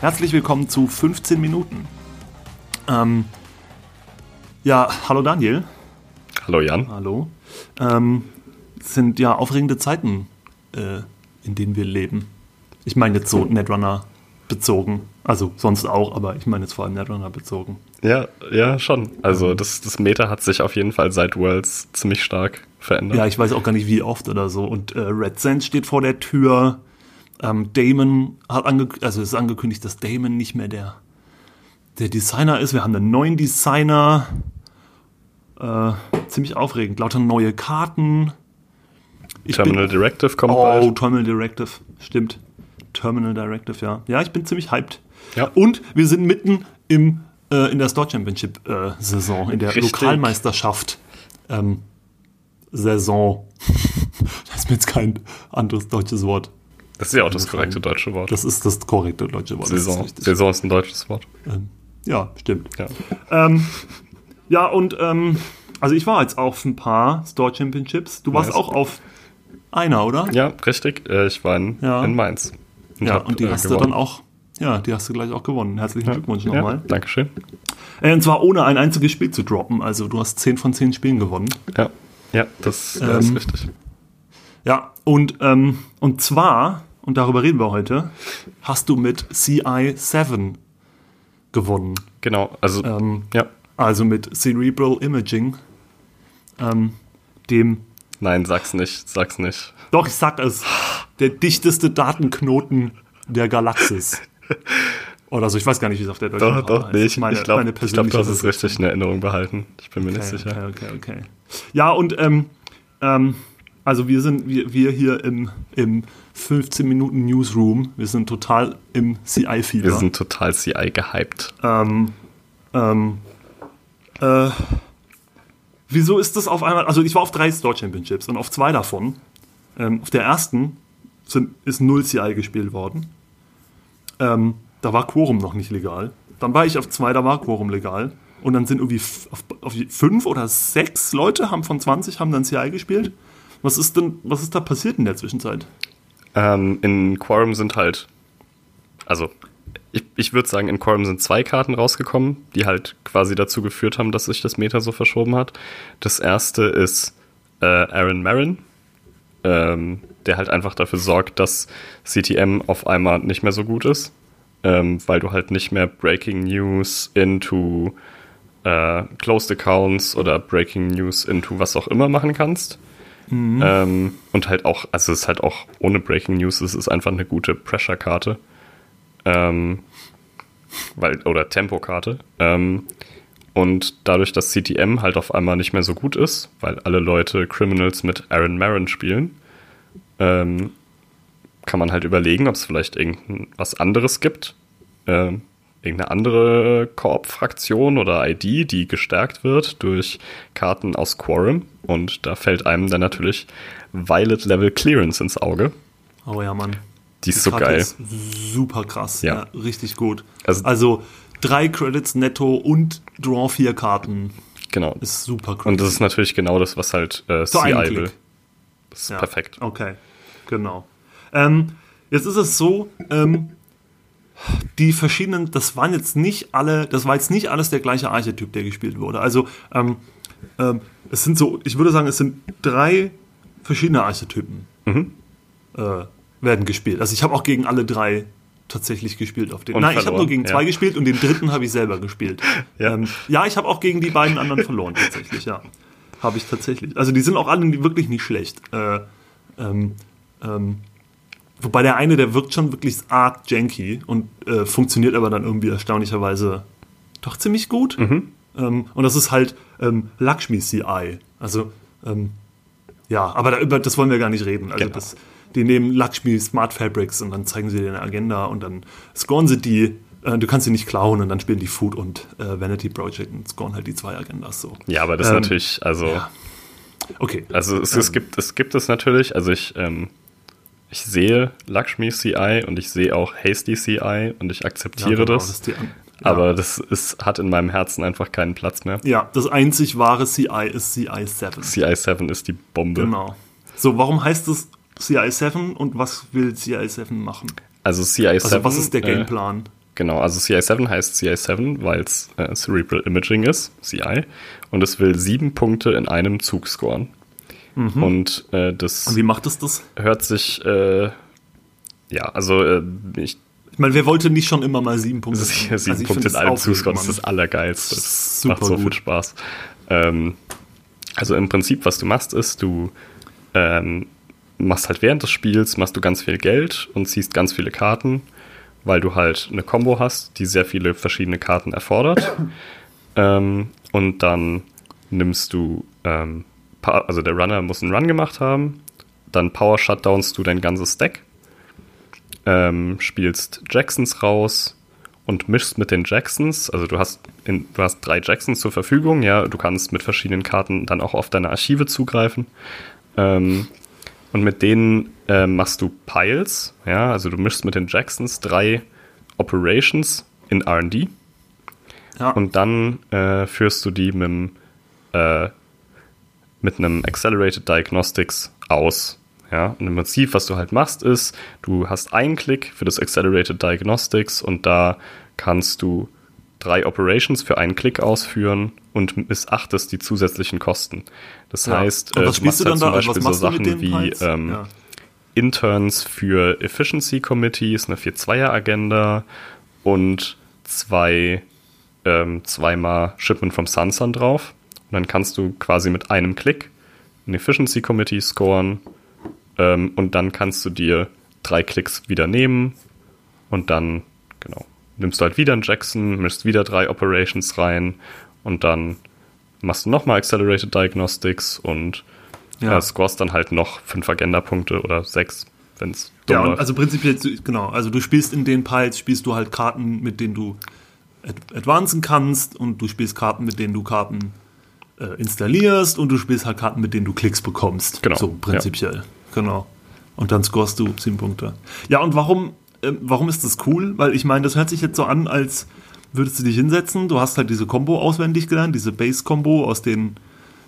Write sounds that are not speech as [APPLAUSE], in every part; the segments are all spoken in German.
Herzlich willkommen zu 15 Minuten. Ähm, ja, hallo Daniel. Hallo Jan. Hallo. Ähm, es sind ja aufregende Zeiten, äh, in denen wir leben. Ich meine jetzt so Netrunner bezogen. Also sonst auch, aber ich meine jetzt vor allem Netrunner bezogen. Ja, ja, schon. Also das, das Meta hat sich auf jeden Fall seit Worlds ziemlich stark verändert. Ja, ich weiß auch gar nicht, wie oft oder so. Und äh, Red Sands steht vor der Tür. Ähm, Damon hat angekündigt, also ist angekündigt, dass Damon nicht mehr der, der Designer ist. Wir haben einen neuen Designer. Äh, ziemlich aufregend. Lauter neue Karten. Ich Terminal bin, Directive kommt oh, bald. Oh, Terminal Directive, stimmt. Terminal Directive, ja. Ja, ich bin ziemlich hyped. Ja. Und wir sind mitten im, äh, in der Store Championship äh, Saison, in der Richtig. Lokalmeisterschaft ähm, Saison. [LAUGHS] das ist mir jetzt kein anderes deutsches Wort. Das ist ja auch das korrekte deutsche Wort. Das ist das korrekte deutsche Wort. Saison, ist, Saison ist ein deutsches Wort. Ähm, ja, stimmt. Ja, ähm, ja und ähm, also ich war jetzt auf ein paar Store Championships. Du warst nice. auch auf einer, oder? Ja, richtig. Äh, ich war in, ja. in Mainz. Und ja, hab, und die äh, hast gewonnen. du dann auch, ja, die hast du gleich auch gewonnen. Herzlichen ja. Glückwunsch nochmal. Ja, Dankeschön. Äh, und zwar ohne ein einziges Spiel zu droppen. Also du hast 10 von 10 Spielen gewonnen. Ja, ja das, das ähm, ist richtig. Ja, und, ähm, und zwar, und darüber reden wir heute, hast du mit CI7 gewonnen. Genau, also, ähm, ja. Also mit Cerebral Imaging, ähm, dem Nein, sag's nicht, sag's nicht. Doch, ich sag es. Der dichteste Datenknoten der Galaxis. [LAUGHS] Oder so, ich weiß gar nicht, wie es auf der deutschen Doch, doch, nee, ich, meine, ich glaube, glaub, du hast es richtig in Erinnerung behalten. Ich bin mir okay, nicht sicher. Okay, okay, okay. Ja, und ähm, ähm, also wir sind, wir, wir hier im, im 15 Minuten Newsroom, wir sind total im CI-Fieber. Wir sind total CI gehypt. Ähm, ähm, äh, wieso ist das auf einmal, also ich war auf drei Store Championships und auf zwei davon, ähm, auf der ersten sind, ist null CI gespielt worden. Ähm, da war Quorum noch nicht legal. Dann war ich auf zwei, da war Quorum legal. Und dann sind irgendwie auf, auf fünf oder sechs Leute haben von 20 haben dann CI gespielt. Was ist denn, was ist da passiert in der Zwischenzeit? Ähm, in Quorum sind halt, also ich, ich würde sagen, in Quorum sind zwei Karten rausgekommen, die halt quasi dazu geführt haben, dass sich das Meta so verschoben hat. Das erste ist äh, Aaron Marin, ähm, der halt einfach dafür sorgt, dass CTM auf einmal nicht mehr so gut ist, ähm, weil du halt nicht mehr Breaking News into äh, Closed Accounts oder Breaking News into was auch immer machen kannst. Mhm. Ähm, und halt auch, also es ist halt auch ohne Breaking News, es ist einfach eine gute Pressure-Karte. Ähm, weil, oder Tempokarte. Ähm, und dadurch, dass CTM halt auf einmal nicht mehr so gut ist, weil alle Leute Criminals mit Aaron Marin spielen, ähm, kann man halt überlegen, ob es vielleicht irgendwas anderes gibt. Ähm, irgendeine andere Koop-Fraktion oder ID, die gestärkt wird durch Karten aus Quorum. Und da fällt einem dann natürlich Violet Level Clearance ins Auge. Oh ja, Mann. Die ist die so Karte geil. Ist super krass. Ja. ja richtig gut. Also, also, drei Credits netto und Draw vier Karten. Genau. Ist super cool. Und das ist natürlich genau das, was halt äh, so CI will. Das ist ja. perfekt. Okay, genau. Ähm, jetzt ist es so, ähm, die verschiedenen, das waren jetzt nicht alle, das war jetzt nicht alles der gleiche Archetyp, der gespielt wurde. Also ähm, ähm, es sind so, ich würde sagen, es sind drei verschiedene Archetypen. Mhm. Äh, werden gespielt. Also ich habe auch gegen alle drei tatsächlich gespielt auf den. Und Nein, verloren. ich habe nur gegen zwei gespielt und den dritten habe ich selber gespielt. [LAUGHS] Ja, ähm, ja ich habe auch gegen die beiden anderen verloren tatsächlich, ja. Habe ich tatsächlich. Also die sind auch alle wirklich nicht schlecht. Äh, ähm, ähm, wobei der eine, der wirkt schon wirklich arg janky und äh, funktioniert aber dann irgendwie erstaunlicherweise doch ziemlich gut. Mhm. Ähm, und das ist halt ähm, Lakshmi CI. Also, ähm, ja, aber da, über das wollen wir gar nicht reden. Also genau. das die nehmen Lakshmi Smart Fabrics und dann zeigen sie dir eine Agenda und dann scoren sie die. Äh, du kannst sie nicht klauen und dann spielen die Food und äh, Vanity Project und scoren halt die zwei Agendas so. Ja, aber das ähm, ist natürlich, also. Ja. Okay. Also es, ähm, es, gibt, es gibt es natürlich, also ich, ähm, ich sehe Lakshmi CI und ich sehe auch Hasty CI und ich akzeptiere ja, genau, das. das die, ja. Aber das ist, hat in meinem Herzen einfach keinen Platz mehr. Ja, das einzig wahre CI ist CI7. CI7 ist die Bombe. Genau. So, warum heißt es CI7 und was will CI7 machen? Also CI7. Also was ist der äh, Gameplan? Äh, Genau, also CI7 heißt CI7, weil es äh, Cerebral Imaging ist, CI, und es will sieben Punkte in einem Zug scoren. Mhm. Und äh, das. Und wie macht es das? Hört sich, äh, ja, also äh, ich. Ich meine, wer wollte nicht schon immer mal sieben Punkte? sieben also Punkte in scoren, das ist das Allergeilste. Das macht so gut. viel Spaß. Ähm, also im Prinzip, was du machst, ist, du ähm, machst halt während des Spiels, machst du ganz viel Geld und ziehst ganz viele Karten, weil du halt eine Combo hast, die sehr viele verschiedene Karten erfordert. [COUGHS] ähm, und dann nimmst du, ähm, also der Runner muss einen Run gemacht haben, dann Power Shutdownst du dein ganzes Deck, ähm, spielst Jacksons raus und mischst mit den Jacksons. Also du hast, in, du hast drei Jacksons zur Verfügung, ja, du kannst mit verschiedenen Karten dann auch auf deine Archive zugreifen. Ähm, und mit denen äh, machst du Piles, ja, also du mischst mit den Jacksons drei Operations in RD. Ja. Und dann äh, führst du die mit, äh, mit einem Accelerated Diagnostics aus. Ja, und im Prinzip, was du halt machst, ist, du hast einen Klick für das Accelerated Diagnostics und da kannst du drei Operations für einen Klick ausführen und missachtest die zusätzlichen Kosten. Das ja. heißt, äh, was du machst du halt zum Beispiel so Sachen wie ähm, ja. Interns für Efficiency Committees, eine 4-2er-Agenda und zwei ähm, zweimal Shipment from Sunsun drauf. Und dann kannst du quasi mit einem Klick ein Efficiency Committee scoren ähm, und dann kannst du dir drei Klicks wieder nehmen und dann, genau, nimmst du halt wieder einen Jackson, mischst wieder drei Operations rein und dann machst du nochmal Accelerated Diagnostics und ja. äh, scorest dann halt noch fünf Agenda-Punkte oder sechs, wenn es Ja, läuft. also prinzipiell, genau, also du spielst in den Piles, spielst du halt Karten, mit denen du ad advancen kannst und du spielst Karten, mit denen du Karten äh, installierst und du spielst halt Karten, mit denen du Klicks bekommst. Genau. So prinzipiell. Ja. Genau. Und dann scorest du sieben Punkte. Ja, und warum, äh, warum ist das cool? Weil ich meine, das hört sich jetzt so an, als würdest du dich hinsetzen, du hast halt diese Combo auswendig gelernt, diese Base-Combo aus den,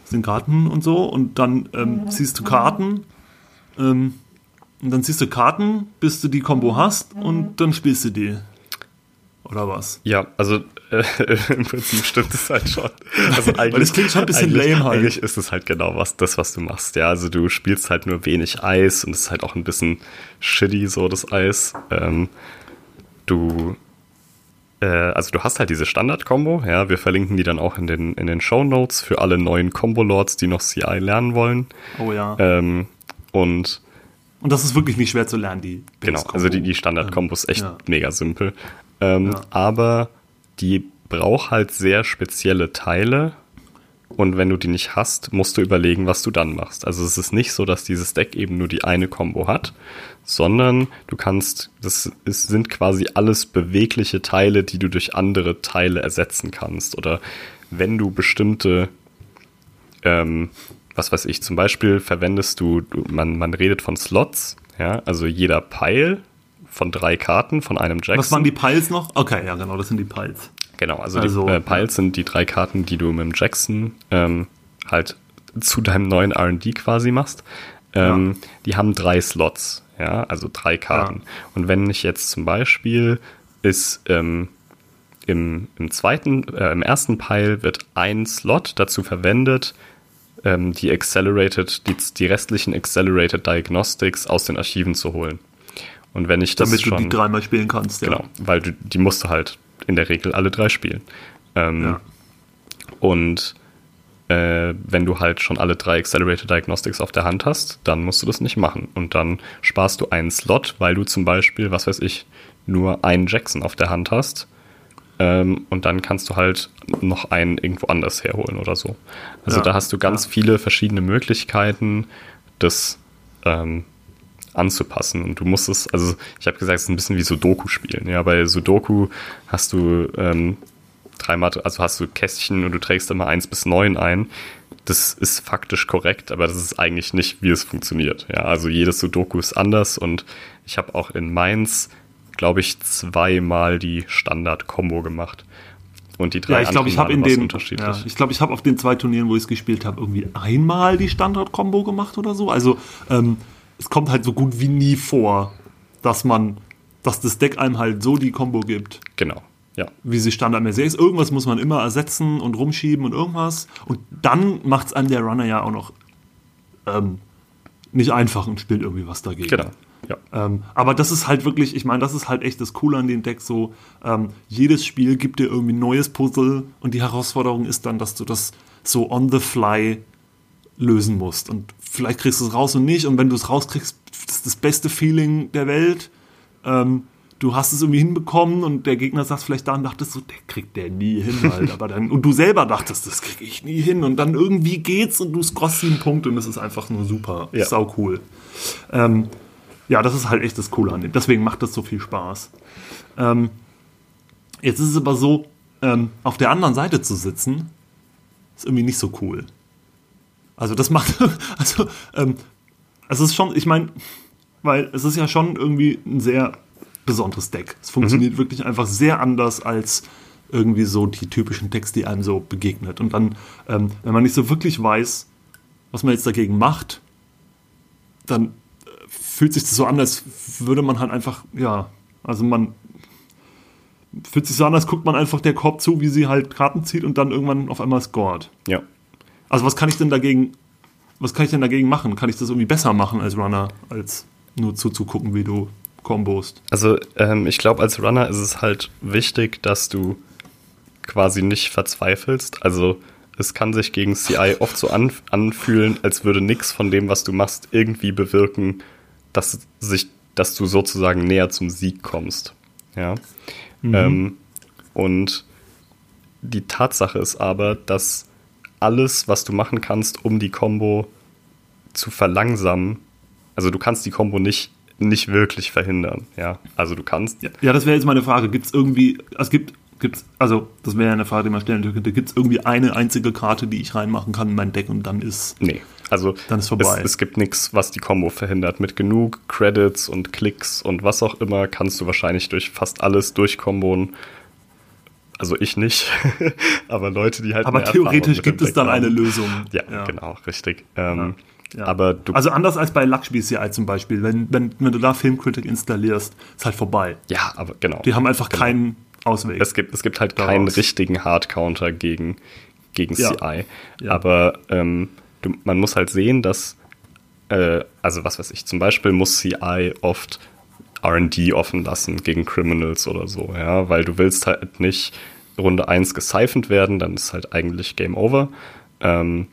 aus den Karten und so, und dann ähm, ziehst du Karten, ähm, und dann ziehst du Karten, bis du die Combo hast, und dann spielst du die. Oder was? Ja, also äh, [LAUGHS] im Prinzip stimmt es halt schon. Also [LAUGHS] eigentlich, Weil das klingt schon ein bisschen lame halt. Eigentlich ist es halt genau was, das, was du machst. Ja, also du spielst halt nur wenig Eis und es ist halt auch ein bisschen shitty, so das Eis. Ähm, du äh, also du hast halt diese Standard-Kombo, ja, wir verlinken die dann auch in den, in den Show Notes für alle neuen Combo-Lords, die noch CI lernen wollen. Oh ja. Ähm, und und das ist wirklich nicht schwer zu lernen, die Genau, also die, die Standard-Kombo ist echt ja. mega simpel. Ähm, ja. Aber die braucht halt sehr spezielle Teile, und wenn du die nicht hast, musst du überlegen, was du dann machst. Also es ist nicht so, dass dieses Deck eben nur die eine Combo hat, sondern du kannst, das ist, sind quasi alles bewegliche Teile, die du durch andere Teile ersetzen kannst. Oder wenn du bestimmte, ähm, was weiß ich, zum Beispiel verwendest du, man, man redet von Slots, ja, also jeder Pile von drei Karten von einem Jackson. Was waren die Piles noch? Okay, ja, genau, das sind die Piles. Genau, also, also die äh, Piles sind die drei Karten, die du mit dem Jackson ähm, halt zu deinem neuen RD quasi machst. Ähm, ja. Die haben drei Slots, ja, also drei Karten. Ja. Und wenn ich jetzt zum Beispiel ist ähm, im, im zweiten, äh, im ersten Pile wird ein Slot dazu verwendet, ähm, die Accelerated, die, die restlichen Accelerated Diagnostics aus den Archiven zu holen. Und wenn ich das Damit schon, du die dreimal spielen kannst, ja. Genau, weil du, die musst du halt in der Regel alle drei spielen. Ähm, ja. Und äh, wenn du halt schon alle drei Accelerated Diagnostics auf der Hand hast, dann musst du das nicht machen. Und dann sparst du einen Slot, weil du zum Beispiel, was weiß ich, nur einen Jackson auf der Hand hast. Ähm, und dann kannst du halt noch einen irgendwo anders herholen oder so. Also ja. da hast du ganz ja. viele verschiedene Möglichkeiten, das ähm, anzupassen. Und du musst es, also ich habe gesagt, es ist ein bisschen wie Sudoku spielen. Ja, bei Sudoku hast du ähm, dreimal, also hast du Kästchen und du trägst immer eins bis neun ein. Das ist faktisch korrekt, aber das ist eigentlich nicht, wie es funktioniert. Ja, also jedes Sudoku ist anders und ich habe auch in Mainz, glaube ich, zweimal die Standard-Kombo gemacht. Und die drei ja, ich glaube, ich habe in den, ja, ich glaube, ich habe auf den zwei Turnieren, wo ich es gespielt habe, irgendwie einmal die Standard-Kombo gemacht oder so. Also ähm, es kommt halt so gut wie nie vor, dass man dass das Deck einem halt so die Combo gibt, Genau. Ja. wie sie standardmäßig ist. Irgendwas muss man immer ersetzen und rumschieben und irgendwas. Und dann macht es einem der Runner ja auch noch ähm, nicht einfach und spielt irgendwie was dagegen. Genau. Ja. Ähm, aber das ist halt wirklich, ich meine, das ist halt echt das Coole an dem Deck so. Ähm, jedes Spiel gibt dir irgendwie ein neues Puzzle und die Herausforderung ist dann, dass du das so on the fly lösen musst. Und vielleicht kriegst du es raus und nicht. Und wenn du es rauskriegst, das ist das beste Feeling der Welt. Ähm, du hast es irgendwie hinbekommen und der Gegner saß vielleicht da und dachtest so, der kriegt der nie hin [LAUGHS] halt. Aber dann, und du selber dachtest, das kriege ich nie hin. Und dann irgendwie geht's und du scorst sieben Punkte und es ist einfach nur super. Ja. Sau cool. Ähm, ja, das ist halt echt das Coole an dem. Deswegen macht das so viel Spaß. Ähm, jetzt ist es aber so, ähm, auf der anderen Seite zu sitzen, ist irgendwie nicht so cool. Also das macht, [LAUGHS] also ähm, es ist schon, ich meine, weil es ist ja schon irgendwie ein sehr besonderes Deck. Es funktioniert wirklich einfach sehr anders als irgendwie so die typischen Decks, die einem so begegnet. Und dann, ähm, wenn man nicht so wirklich weiß, was man jetzt dagegen macht, dann äh, fühlt sich das so an, als würde man halt einfach, ja, also man fühlt sich so an, als guckt man einfach der Korb zu, wie sie halt Karten zieht und dann irgendwann auf einmal scored. Ja. Also was kann ich denn dagegen, was kann ich denn dagegen machen? Kann ich das irgendwie besser machen als Runner, als nur zuzugucken, wie du kombost? Also ähm, ich glaube, als Runner ist es halt wichtig, dass du quasi nicht verzweifelst. Also es kann sich gegen CI [LAUGHS] oft so an, anfühlen, als würde nichts von dem, was du machst, irgendwie bewirken, dass sich, dass du sozusagen näher zum Sieg kommst. Ja. Ähm, und die Tatsache ist aber, dass alles, was du machen kannst, um die Combo zu verlangsamen, also du kannst die Combo nicht, nicht wirklich verhindern. Ja. Also du kannst Ja, ja das wäre jetzt meine Frage. Gibt es irgendwie, es gibt, gibt's, also das wäre ja eine Frage, die man stellen könnte. Gibt es irgendwie eine einzige Karte, die ich reinmachen kann in mein Deck und dann ist Nee, also Dann ist vorbei. Es, es gibt nichts, was die Combo verhindert. Mit genug Credits und Klicks und was auch immer kannst du wahrscheinlich durch fast alles durchkombonen. Also ich nicht, [LAUGHS] aber Leute, die halt. Aber theoretisch gibt es dann haben. eine Lösung. Ja, genau, richtig. Ähm, Ja. Aber du, also anders als bei Lakshmi CI zum Beispiel. Wenn, wenn, wenn du da Filmcritic installierst, ist halt vorbei. ja, aber genau. Die haben einfach Genau. keinen Ausweg. Es gibt, es gibt halt Daraus. keinen richtigen Hardcounter gegen, gegen Ja. CI. Ja. Aber ähm, du, man muss halt sehen, dass, äh, also was weiß ich, zum Beispiel muss CI oft RD offen lassen gegen Criminals oder so, ja, weil du willst halt nicht Runde 1 gesiphoned werden, dann ist halt eigentlich Game Over. Ähm,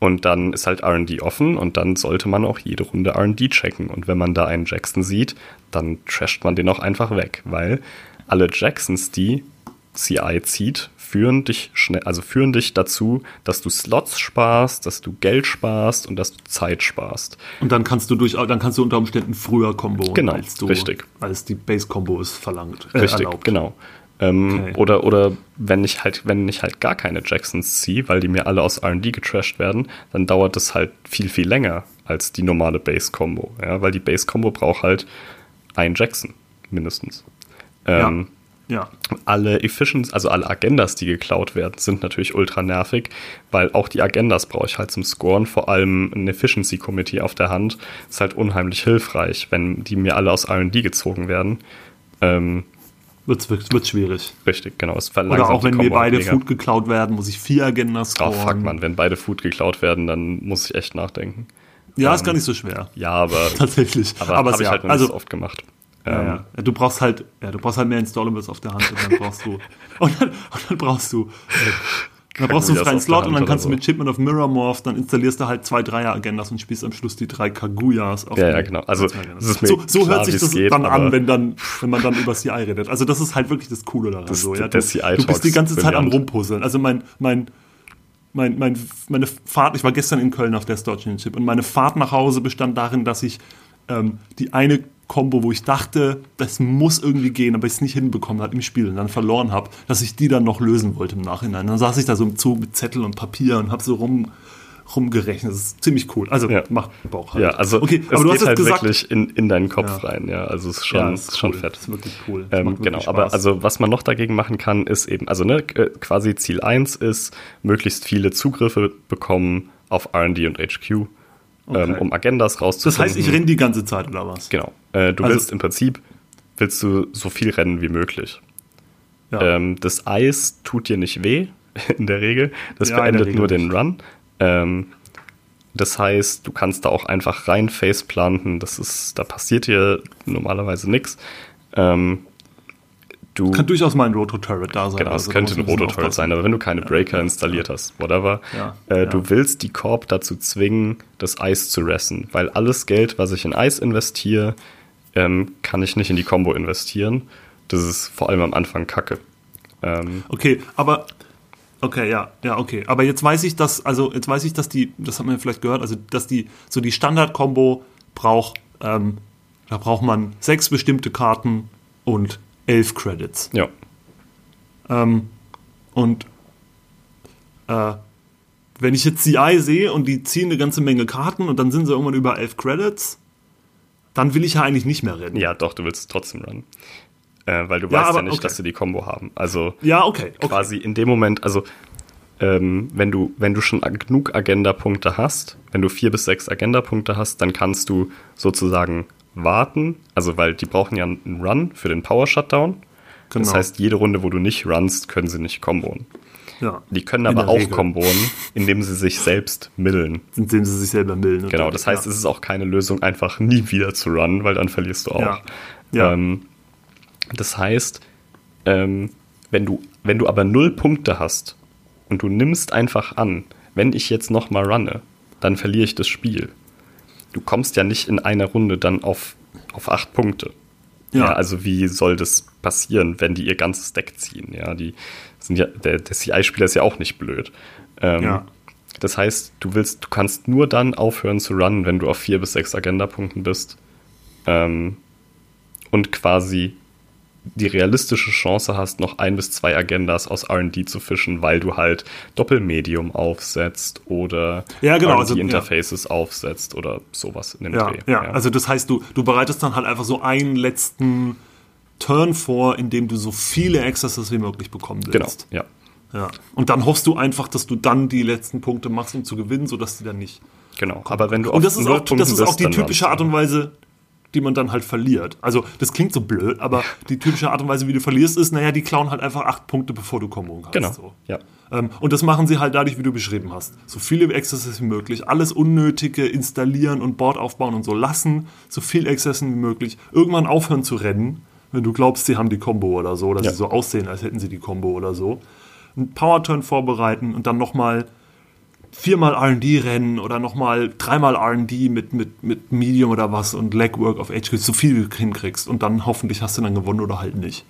und dann ist halt RD offen und dann sollte man auch jede Runde RD checken. Und wenn man da einen Jackson sieht, dann trasht man den auch einfach weg, weil alle Jacksons, die CI zieht, führen dich schnell, also führen dich dazu, dass du Slots sparst, dass du Geld sparst und dass du Zeit sparst. und dann kannst du durch, dann kannst du unter Umständen früher Combo, Genau, als du, richtig. als die Base-Combo es verlangt, äh, Richtig, erlaubt. genau. Ähm, Okay. Oder, oder wenn ich halt, wenn ich halt gar keine Jacksons ziehe, weil die mir alle aus RD getrashed werden, dann dauert das halt viel, viel länger als die normale Base-Combo. Ja, weil die Base-Combo braucht halt einen Jackson, mindestens. Ähm, Ja. Alle Efficiency, also alle Agendas, die geklaut werden, sind natürlich ultra nervig, weil auch die Agendas brauche ich halt zum Scoren, vor allem ein Efficiency Committee auf der Hand ist halt unheimlich hilfreich, wenn die mir alle aus R&D gezogen werden. Ähm, Wird's, wird's, wird's schwierig. richtig, genau. Es Oder auch wenn mir beide mega. Food geklaut werden, muss ich vier Agendas Oh, scoren. fuck, man, wenn beide Food geklaut werden, dann muss ich echt nachdenken. Ja, ist gar nicht so schwer. Ja, aber, [LAUGHS] Tatsächlich. aber, Aber, habe es ich ja, halt also, so oft gemacht. Ja, Ähm, ja. Du brauchst halt, ja, du brauchst halt mehr Installables auf der Hand und dann brauchst du [LAUGHS] und dann, und dann brauchst du äh, dann brauchst du einen freien Slot und dann kannst so. du mit Shipment of Mirror Morph, dann installierst du halt zwei Dreier-Agendas und spielst am Schluss die drei Kaguyas auf Ja, ja, genau. Also, so, so klar, hört sich das geht, dann an, wenn dann, wenn man dann über CI redet. Also das ist halt wirklich das Coole daran. Das- so, ja. du, du bist die ganze Zeit am rumpuzzeln. Also mein, mein, mein, mein, meine Fahrt, ich war gestern in Köln auf der Star Championship und meine Fahrt nach Hause bestand darin, dass ich ähm, die eine Combo, wo ich dachte, das muss irgendwie gehen, aber ich es nicht hinbekommen habe im Spiel und dann verloren habe, dass ich die dann noch lösen wollte im Nachhinein. Dann saß ich da so im Zug mit Zettel und Papier und habe so rum rumgerechnet. Das ist ziemlich cool. Also Ja. macht Bauch halt. Ja, also okay, aber du hast halt gesagt, wirklich in, in deinen Kopf Ja. rein, ja. Also es ist schon, ja, ist schon cool. fett. Das ist wirklich cool. Ähm, wirklich genau, aber Spaß. also was man noch dagegen machen kann, ist eben, also ne, quasi Ziel 1 ist, möglichst viele Zugriffe bekommen auf RD und HQ, ähm, Okay. um Agendas das rauszufinden. heißt, ich renne die ganze Zeit oder was? Genau. Äh, du Also- willst im Prinzip, willst du so viel rennen wie möglich. Ja. Ähm, das Eis tut dir nicht weh, [LAUGHS] in der Regel. Das Ja, beendet nur den. Run. Ähm, das heißt, du kannst da auch einfach rein faceplanten. Das ist, da passiert dir normalerweise nichts. Ähm, du, Kann durchaus mal ein Roto-Turret da sein. genau, es also da könnte ein Rototurret sein, aber wenn du keine Breaker installiert hast, whatever, Ja, äh, ja. du willst die Korb dazu zwingen, das Eis zu ressen, weil alles Geld, was ich in Eis investiere, ähm, kann ich nicht in die Combo investieren. Das ist vor allem am Anfang kacke. Ähm, Okay, aber okay, ja, ja, okay. Aber jetzt weiß ich, dass, also jetzt weiß ich, dass die, das hat man ja vielleicht gehört, also dass die, so die Standard-Kombo braucht, ähm, da braucht man sechs bestimmte Karten und elf Credits. ja, Ähm, und äh, wenn ich jetzt CI sehe und die ziehen eine ganze Menge Karten und dann sind sie irgendwann über elf Credits, dann will ich ja eigentlich nicht mehr rennen. ja, doch, du willst es trotzdem runnen. Äh, weil du Ja, weißt aber ja nicht, okay. dass sie die Combo haben. Also Ja, okay. okay. quasi in dem Moment, also ähm, wenn du, wenn du schon genug Agenda-Punkte hast, wenn du vier bis sechs Agenda-Punkte hast, dann kannst du sozusagen warten, also weil die brauchen ja einen Run für den Power-Shutdown. Das Genau. heißt, jede Runde, wo du nicht runst, können sie nicht komboen. ja. Die können aber auch Regel. komboen, indem sie sich selbst millen. Indem sie sich selber milden. Genau, das heißt, ja. es ist auch keine Lösung, einfach nie wieder zu runnen, weil dann verlierst du auch. Ja. Ja. Ähm, das heißt, ähm, wenn, du, wenn du aber null Punkte hast und du nimmst einfach an, wenn ich jetzt nochmal runne, dann verliere ich das Spiel. Du kommst ja nicht in einer Runde dann auf, auf acht Punkte. Ja. Ja. also wie soll das passieren, wenn die ihr ganzes Deck ziehen? Ja, die sind ja, der, der CI-Spieler ist ja auch nicht blöd. Ähm, Ja. Das heißt, du willst, du kannst nur dann aufhören zu runnen, wenn du auf vier bis sechs Agenda-Punkten bist. Ähm, und quasi die realistische Chance hast, noch ein bis zwei Agendas aus RD zu fischen, weil du halt Doppelmedium aufsetzt oder Ja, genau, also, RD-Interfaces aufsetzt oder sowas in dem Ja, Dreh. ja, also das heißt, du, du bereitest dann halt einfach so einen letzten Turn vor, in dem du so viele Accesses wie möglich bekommen genau, willst. ja. Ja. Und dann hoffst du einfach, dass du dann die letzten Punkte machst, um zu gewinnen, sodass die dann nicht. Genau, aber wenn du Und das auf ist auch, das ist auch die typische Art und Weise, die man dann halt verliert. Also, das klingt so blöd, aber die typische Art und Weise, wie du verlierst, ist, naja, die klauen halt einfach acht Punkte, bevor du Kombo hast. Genau, So. ja. Ähm, und das machen sie halt dadurch, wie du beschrieben hast. So viele Accesses wie möglich, alles Unnötige installieren und Board aufbauen und so lassen, so viel Accessen wie möglich. Irgendwann aufhören zu rennen, wenn du glaubst, sie haben die Combo oder so, oder Ja. sie so aussehen, als hätten sie die Combo oder so. Einen Power-Turn vorbereiten und dann nochmal viermal RD rennen oder nochmal dreimal RD mit, mit, mit Medium oder was und Legwork auf HQ, so viel du hinkriegst. Und dann hoffentlich hast du dann gewonnen oder halt nicht.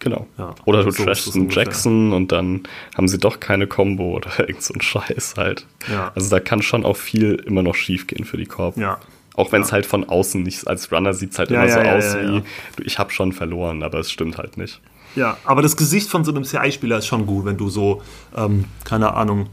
Genau. Ja. Oder du So trashst einen. Jackson und dann haben sie doch keine Combo oder [LAUGHS] irgend so ein Scheiß halt. Ja. Also da kann schon auch viel immer noch schief gehen für die Korb. Ja. Auch wenn es halt von außen nicht, als Runner sieht es halt immer so aus wie, du, ich habe schon verloren, aber es stimmt halt nicht. Ja, aber das Gesicht von so einem CI-Spieler ist schon gut, wenn du so, ähm, keine Ahnung,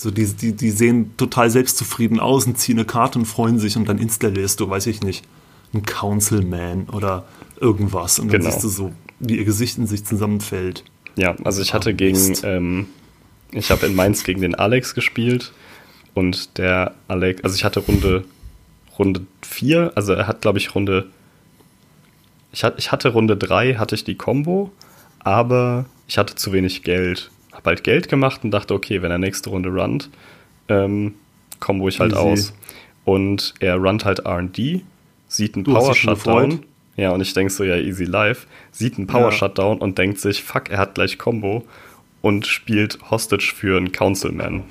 so die, die, die sehen total selbstzufrieden aus und ziehen eine Karte und freuen sich und dann installierst du, weiß ich nicht, einen Councilman oder irgendwas und dann Genau. siehst du so, wie ihr Gesicht in sich zusammenfällt. Ja, also ich hatte Ah, gegen, Mist. ähm, ich habe in Mainz gegen den Alex gespielt und der Alex, also ich hatte Runde, Runde 4, also er hat, glaube ich, Runde, ich, hat, ich hatte Runde 3, hatte ich die Combo, aber ich hatte zu wenig Geld. Hab halt Geld gemacht und dachte, okay, wenn er nächste Runde runnt, ähm, combo ich halt Easy. aus. Und er runnt halt R&D, sieht einen Du Power Shutdown. Ja, und ich denk so, ja, easy live. Sieht einen Power Ja. Shutdown und denkt sich, fuck, er hat gleich Combo und spielt Hostage für einen Councilman.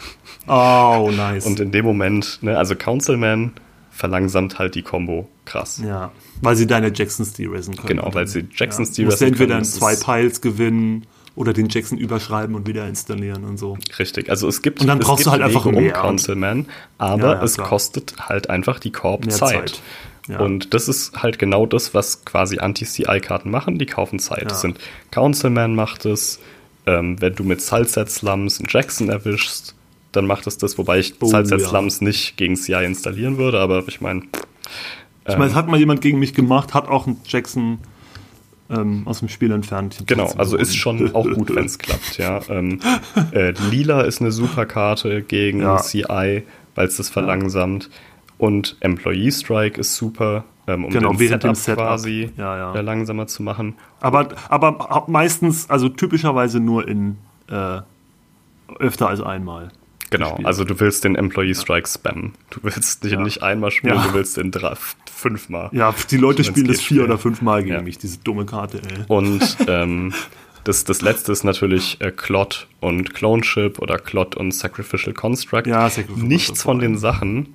Oh, [LAUGHS] nice. Und in dem Moment, ne, also Councilman verlangsamt halt die Combo krass. ja, weil sie deine Jacksons derisen können. Genau, weil sie Jacksons ja. Musst derisen entweder können, in zwei Piles gewinnen oder den Jackson überschreiben und wieder installieren und so. Richtig, also es gibt, Und dann brauchst du halt einfach um Councilman, aber Ja, ja, es klar. kostet halt einfach die Korb Zeit. Zeit. Ja. Und das ist halt genau das, was quasi Anti-CI-Karten machen, die kaufen Zeit. Ja. Das sind Councilman macht es, ähm, wenn du mit Sunset Slums einen Jackson erwischst, dann macht es das, wobei ich Oh, ja. Slums nicht gegen CI installieren würde, aber ich meine, Ich meine, es hat mal jemand gegen mich gemacht, hat auch einen Jackson ähm, aus dem Spiel entfernt. Genau, also ist schon auch gut, [LAUGHS] wenn es klappt, ja. Ähm, äh, Lila ist eine super Karte gegen Ja. CI, weil es das verlangsamt. Und Employee Strike ist super. ähm, um Genau, den während dem Setup Setup. quasi Ja, ja. langsamer zu machen. Aber, aber meistens, also typischerweise nur in äh, öfter als einmal. Genau, also du willst den Employee Strike spammen. Du willst den Ja. nicht einmal spielen, Ja. du willst den drei, fünfmal. Ja, die Leute spielen das vier oder fünfmal gegen Ja. mich, diese dumme Karte, ey. Und [LAUGHS] ähm, das, das letzte ist natürlich äh, Clot und Cloneship oder Clot und Sacrificial Construct. Ja, Sacrificial Nichts von den. Sachen,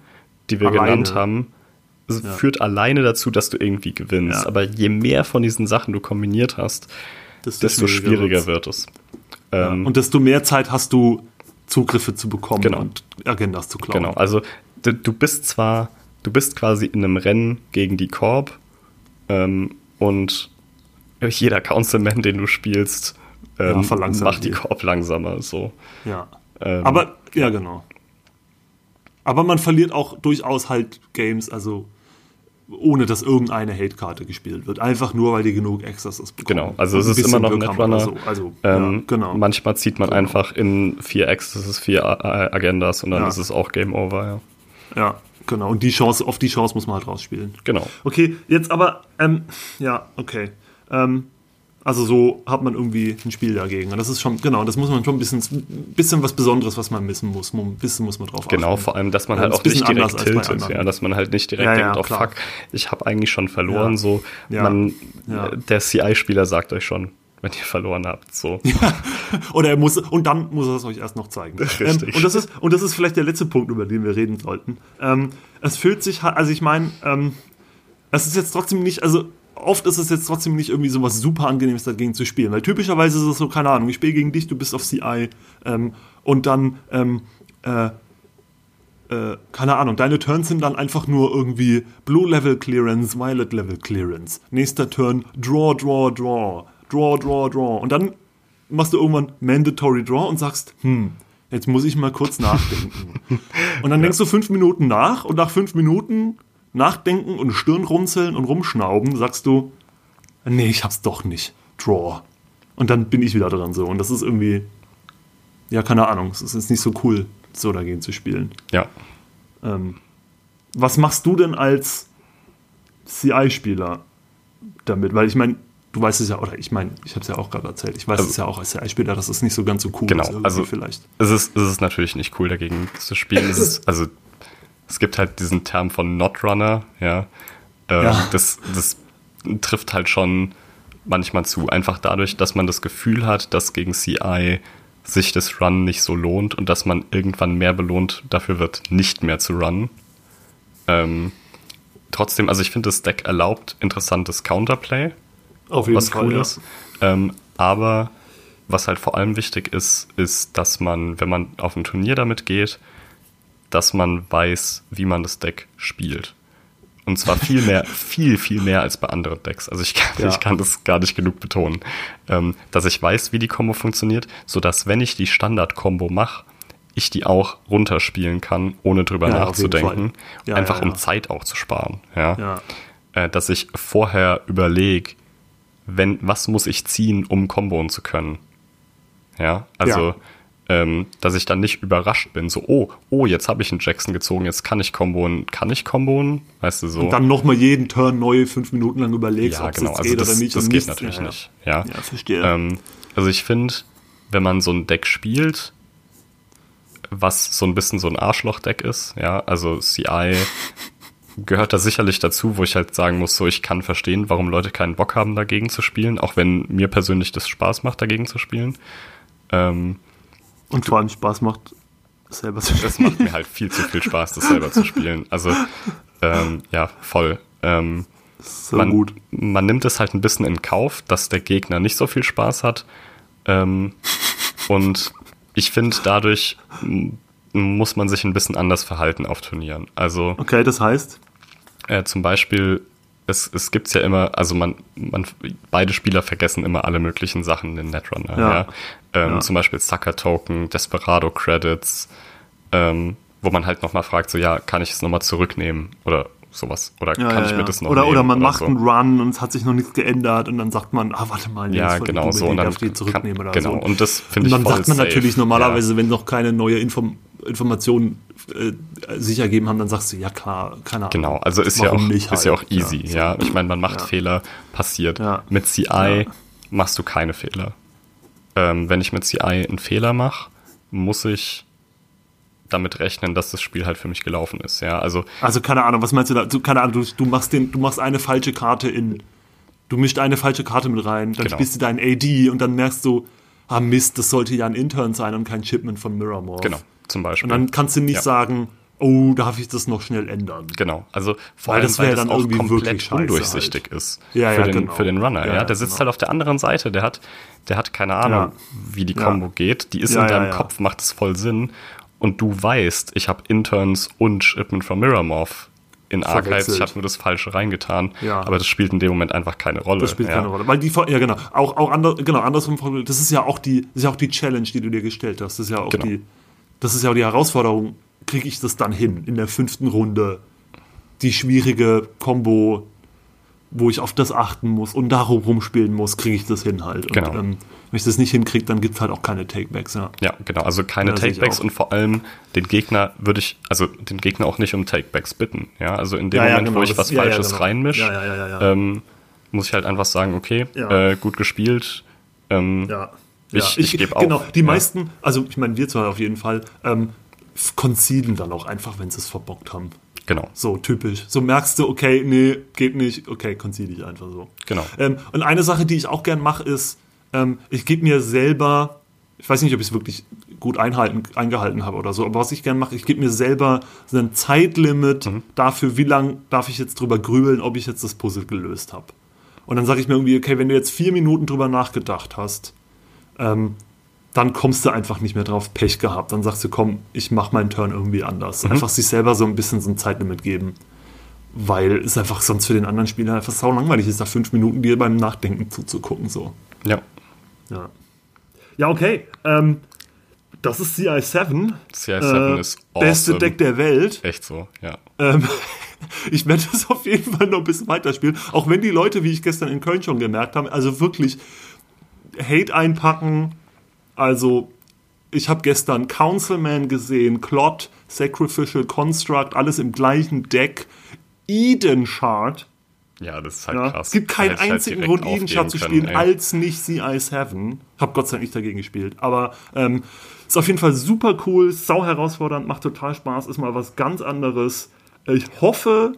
die wir Alleine. genannt haben, führt alleine dazu, dass du irgendwie gewinnst. Aber je mehr von diesen Sachen du kombiniert hast, desto schwieriger wird's. wird es. Ähm, Und desto mehr Zeit hast du, Zugriffe zu bekommen Genau. und Agendas zu klauen. Genau, also du, bist zwar, du bist quasi in einem Rennen gegen die Korb ähm, und jeder Councilman, den du spielst, ähm, Ja, macht die die. Korb langsamer. So. Ja. Ähm, Aber, ja, genau. Aber man verliert auch durchaus halt Games, also ohne dass irgendeine Hate-Karte gespielt wird. Einfach nur, weil die genug Accesses bekommen. Genau, also es ist immer noch ein Netrunner. So. Also, Ähm, ja, genau. Manchmal zieht man Genau. einfach in vier Accesses, vier Agendas und dann Ja. ist es auch Game Over, ja. Ja, genau. Und die Chance, auf die Chance muss man halt rausspielen. Genau. Okay, jetzt aber, ähm, ja, okay. Ähm, also so hat man irgendwie ein Spiel dagegen. Und das ist schon, genau, das muss man schon ein bisschen, bisschen was Besonderes, was man wissen muss. Ein bisschen muss man drauf Genau, achten. vor allem, dass man Ja, halt auch nicht direkt tiltet, ja, dass man halt nicht direkt Ja, ja, denkt, oh fuck, ich habe eigentlich schon verloren, so. Man, der CI-Spieler sagt euch schon, wenn ihr [LAUGHS] verloren habt, so. [LAUGHS] Oder er muss, und dann muss er es euch erst noch zeigen. Richtig. Ähm, und, das ist, und das ist vielleicht der letzte Punkt, über den wir reden sollten. Ähm, es fühlt sich, also ich meine, ähm, es ist jetzt trotzdem nicht, also oft ist es jetzt trotzdem nicht irgendwie so was super angenehmes dagegen zu spielen. Weil typischerweise ist es so, keine Ahnung, ich spiele gegen dich, du bist auf CI ähm, und dann, ähm, äh, äh, keine Ahnung, deine Turns sind dann einfach nur irgendwie Blue Level Clearance, Violet Level Clearance. Nächster Turn, Draw, Draw, Draw, Draw, Draw, Draw. Und dann machst du irgendwann Mandatory Draw und sagst, hm, jetzt muss ich mal kurz nachdenken. [LAUGHS] und dann denkst du fünf Minuten nach und nach fünf Minuten nachdenken und Stirn runzeln und rumschnauben, sagst du, nee, ich hab's doch nicht. Draw. Und dann bin ich wieder dran so. Und das ist irgendwie, ja, keine Ahnung, es ist nicht so cool, so dagegen zu spielen. Ja. Ähm, was machst du denn als CI-Spieler damit? Weil ich meine, du weißt es ja, oder ich meine, ich habe es ja auch gerade erzählt, ich weiß Also- es ja auch als CI-Spieler, dass es nicht so ganz so cool Genau, ist. also- vielleicht. Es ist, es ist natürlich nicht cool, dagegen zu spielen. Es ist, also, es gibt halt diesen Term von Not Runner, ja. Ähm, Ja. Das, das trifft halt schon manchmal zu. Einfach dadurch, dass man das Gefühl hat, dass gegen CI sich das Run nicht so lohnt und dass man irgendwann mehr belohnt dafür wird, nicht mehr zu runnen. Ähm, trotzdem, also ich finde, das Deck erlaubt interessantes Counterplay Auf was cool ist. Ähm, aber was halt vor allem wichtig ist, ist, dass man, wenn man auf ein Turnier damit geht, dass man weiß, wie man das Deck spielt. Und zwar viel mehr, [LAUGHS] viel, viel mehr als bei anderen Decks. Also ich kann, Ja. ich kann das gar nicht genug betonen. Ähm, dass ich weiß, wie die Combo funktioniert, sodass wenn ich die Standard-Combo mache, ich die auch runterspielen kann, ohne drüber Ja, nachzudenken. Ja, einfach um Zeit auch zu sparen. Ja äh, dass ich vorher überlege, wenn, was muss ich ziehen, um komboen zu können. Ja, also. Ähm, dass ich dann nicht überrascht bin, so, oh, oh, jetzt habe ich einen Jackson gezogen, jetzt kann ich komboen, kann ich komboen, weißt du so. Und dann nochmal jeden Turn neu fünf Minuten lang überlegst, ja, ob es genau, jetzt also geht das, oder nicht. das geht nichts- natürlich ja, ja. nicht. Ja, Ja, verstehe. Ähm, also ich finde, wenn man so ein Deck spielt, was so ein bisschen so ein Arschloch-Deck ist, ja, also CI gehört da sicherlich dazu, wo ich halt sagen muss, so ich kann verstehen, warum Leute keinen Bock haben, dagegen zu spielen, auch wenn mir persönlich das Spaß macht, dagegen zu spielen. Ähm, Und vor allem Spaß macht, selber zu das macht mir halt viel zu viel Spaß, das selber zu spielen. Also ähm, ja, voll. Ähm, So man, gut. man nimmt es halt ein bisschen in Kauf, dass der Gegner nicht so viel Spaß hat. Ähm, und ich finde, dadurch muss man sich ein bisschen anders verhalten auf Turnieren. Also Okay, das heißt, äh, zum Beispiel, es, es gibt's ja immer, also man, man, beide Spieler vergessen immer alle möglichen Sachen in den Netrunner. Ja. Ja. Ähm, Ja. Zum Beispiel Sucker-Token, Desperado-Credits, ähm, wo man halt nochmal fragt, so ja, kann ich es nochmal zurücknehmen oder sowas? Oder ja, kann ja, ich mir das noch oder, oder man macht so. einen Run und es hat sich noch nichts geändert und dann sagt man, ah, warte mal, nee, Ja, genau so. Und dann darf die zurücknehmen kann, oder genau. so. Und das finde Und ich dann voll sagt man safe. natürlich normalerweise, wenn noch keine neue Inform Informationen äh, sich ergeben haben, dann sagst du, ja klar, keine Ahnung. Genau, also ist ja, auch, nicht ist ja halt? auch easy, ja. so. Ich meine, man macht. Fehler, passiert. Mit CI machst du keine Fehler. Ähm, wenn ich mit CI einen Fehler mache, muss ich damit rechnen, dass das Spiel halt für mich gelaufen ist, ja. Also Also keine Ahnung, was meinst du da? Du, keine Ahnung, du, du machst den, du machst eine falsche Karte in, du mischt eine falsche Karte mit rein, dann Genau. spielst du deinen AD und dann merkst du, ah Mist, das sollte ja ein Intern sein und kein Shipment von Miramore. genau, zum Beispiel. Und dann kannst du nicht Ja. sagen, oh, darf ich das noch schnell ändern? Genau, also vor Weil allem, das weil das dann auch irgendwie komplett undurchsichtig ist Ja, für, ja, den, genau. für den Runner. Ja, Ja, der sitzt genau. halt auf der anderen Seite, der hat, der hat keine Ahnung, wie die. Combo geht. Die ist in deinem. Kopf, macht es voll Sinn. Und du weißt, ich habe Interns und Shipment from Miramorph in Archives, ich habe nur das Falsche reingetan, Ja. aber das spielt in dem Moment einfach keine Rolle. Das spielt ja. keine Rolle. Weil die, ja genau, auch, auch ander, genau, andersrum, das ist ja auch die, das ist ja auch die Challenge, die du dir gestellt hast. Das ist ja auch Genau. die, das ist ja auch die Herausforderung, kriege ich das dann hin in der fünften Runde, die schwierige Combo, wo ich auf das achten muss und darum rumspielen muss, kriege ich das hin halt. Und, Genau. ähm, wenn ich das nicht hinkriege, dann gibt es halt auch keine Takebacks, ja. Ja, genau. Also keine Ja, ich Takebacks auch. und vor allem den Gegner würde ich, also den Gegner auch nicht um Takebacks bitten. Ja, also in dem Ja, Moment, genau, wo ich was Falsches genau. reinmische. Ähm, muss ich halt einfach sagen, okay, äh, gut gespielt. Ähm, Ja. Ich- ja. ich geb Genau, auf. die meisten, also ich meine, wir zwar auf jeden Fall, ähm, conceden dann auch einfach, wenn sie es verbockt haben. Genau, So typisch. So merkst du, okay, nee, geht nicht, okay, concede ich einfach so. genau. Ähm, und eine Sache, die ich auch gern mache, ist, ähm, ich gebe mir selber, ich weiß nicht, ob ich es wirklich gut einhalten, eingehalten habe oder so, aber was ich gern mache, ich gebe mir selber so ein Zeitlimit Mhm. dafür, wie lange darf ich jetzt drüber grübeln, ob ich jetzt das Puzzle gelöst habe. Und dann sage ich mir irgendwie, okay, wenn du jetzt vier Minuten drüber nachgedacht hast, ähm, dann kommst du einfach nicht mehr drauf, Pech gehabt. Dann sagst du, komm, ich mache meinen Turn irgendwie anders. Einfach sich selber so ein bisschen so ein Zeitlimit geben. Weil es einfach sonst für den anderen Spieler einfach sau langweilig ist, da fünf Minuten dir beim Nachdenken zuzugucken. So. Ja, Ja, ja okay. Ähm, das ist CI7. CI7 Äh, ist Beste awesome. Deck der Welt. echt so, ja. Ähm, [LAUGHS] ich werde es auf jeden Fall noch ein bisschen weiterspielen. Auch wenn die Leute, wie ich gestern in Köln schon gemerkt habe, also wirklich Hate einpacken. Also, ich habe gestern Councilman gesehen, Clot, Sacrificial Construct, alles im gleichen Deck. Eden Shard. Ja, das ist halt Ja. krass. Es gibt keinen halt einzigen direkt Grund, Eden Shard zu können, spielen, ey. als nicht CI7. Hab Gott sei Dank nicht dagegen gespielt. Aber ähm, ist auf jeden Fall super cool, sau herausfordernd, macht total Spaß, ist mal was ganz anderes. Ich hoffe,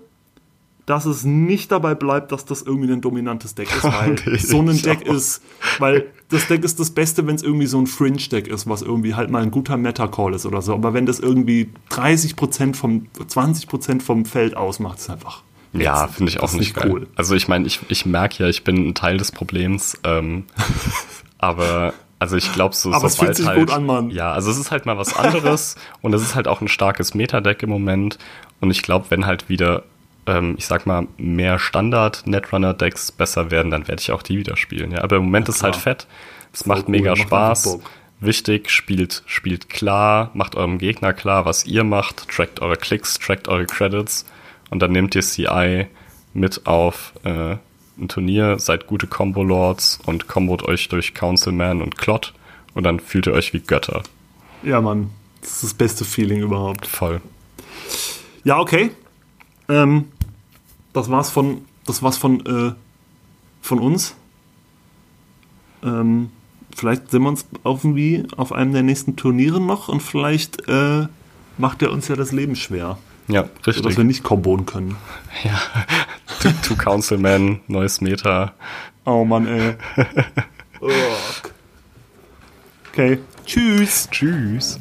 dass es nicht dabei bleibt, dass das irgendwie ein dominantes Deck ist, [LAUGHS] weil Nee, so ein Deck auch. ist, weil das Deck ist das Beste, wenn es irgendwie so ein Fringe-Deck ist, was irgendwie halt mal ein guter Meta-Call ist oder so. Aber wenn das irgendwie 30% vom, 20% vom Feld ausmacht, ist einfach. Ja, finde ich auch nicht geil. cool. Also ich meine, ich, ich merke ja, ich bin ein Teil des Problems, ähm, [LAUGHS] aber also ich glaube, so Aber es fühlt sich halt, gut an, Mann. Ja, also es ist halt mal was anderes [LAUGHS] und es ist halt auch ein starkes Meta-Deck im Moment und ich glaube, wenn halt wieder, ähm, ich sag mal, mehr Standard-Netrunner-Decks besser werden, dann werde ich auch die wieder spielen. Ja, aber im Moment ist klar. halt fett. Es Voll macht cool, mega macht Spaß. Wichtig, spielt, spielt klar, macht eurem Gegner klar, was ihr macht, trackt eure Klicks, trackt eure Credits und dann nehmt ihr CI mit auf äh, ein Turnier, seid gute Combo-Lords und kombot euch durch Councilman und Clot und dann fühlt ihr euch wie Götter. Ja, Mann. Das ist das beste Feeling überhaupt. Voll. Ja, okay. Ähm, das war's von, das war's von, äh, von uns. Ähm, vielleicht sehen wir uns irgendwie auf einem der nächsten Turniere noch und vielleicht äh, macht er uns ja das Leben schwer, Ja, sodass wir richtig. nicht kombonen können. Ja. Two, two Councilman, neues Meta. Oh Mann, ey. [LAUGHS] Okay. Tschüss. Tschüss.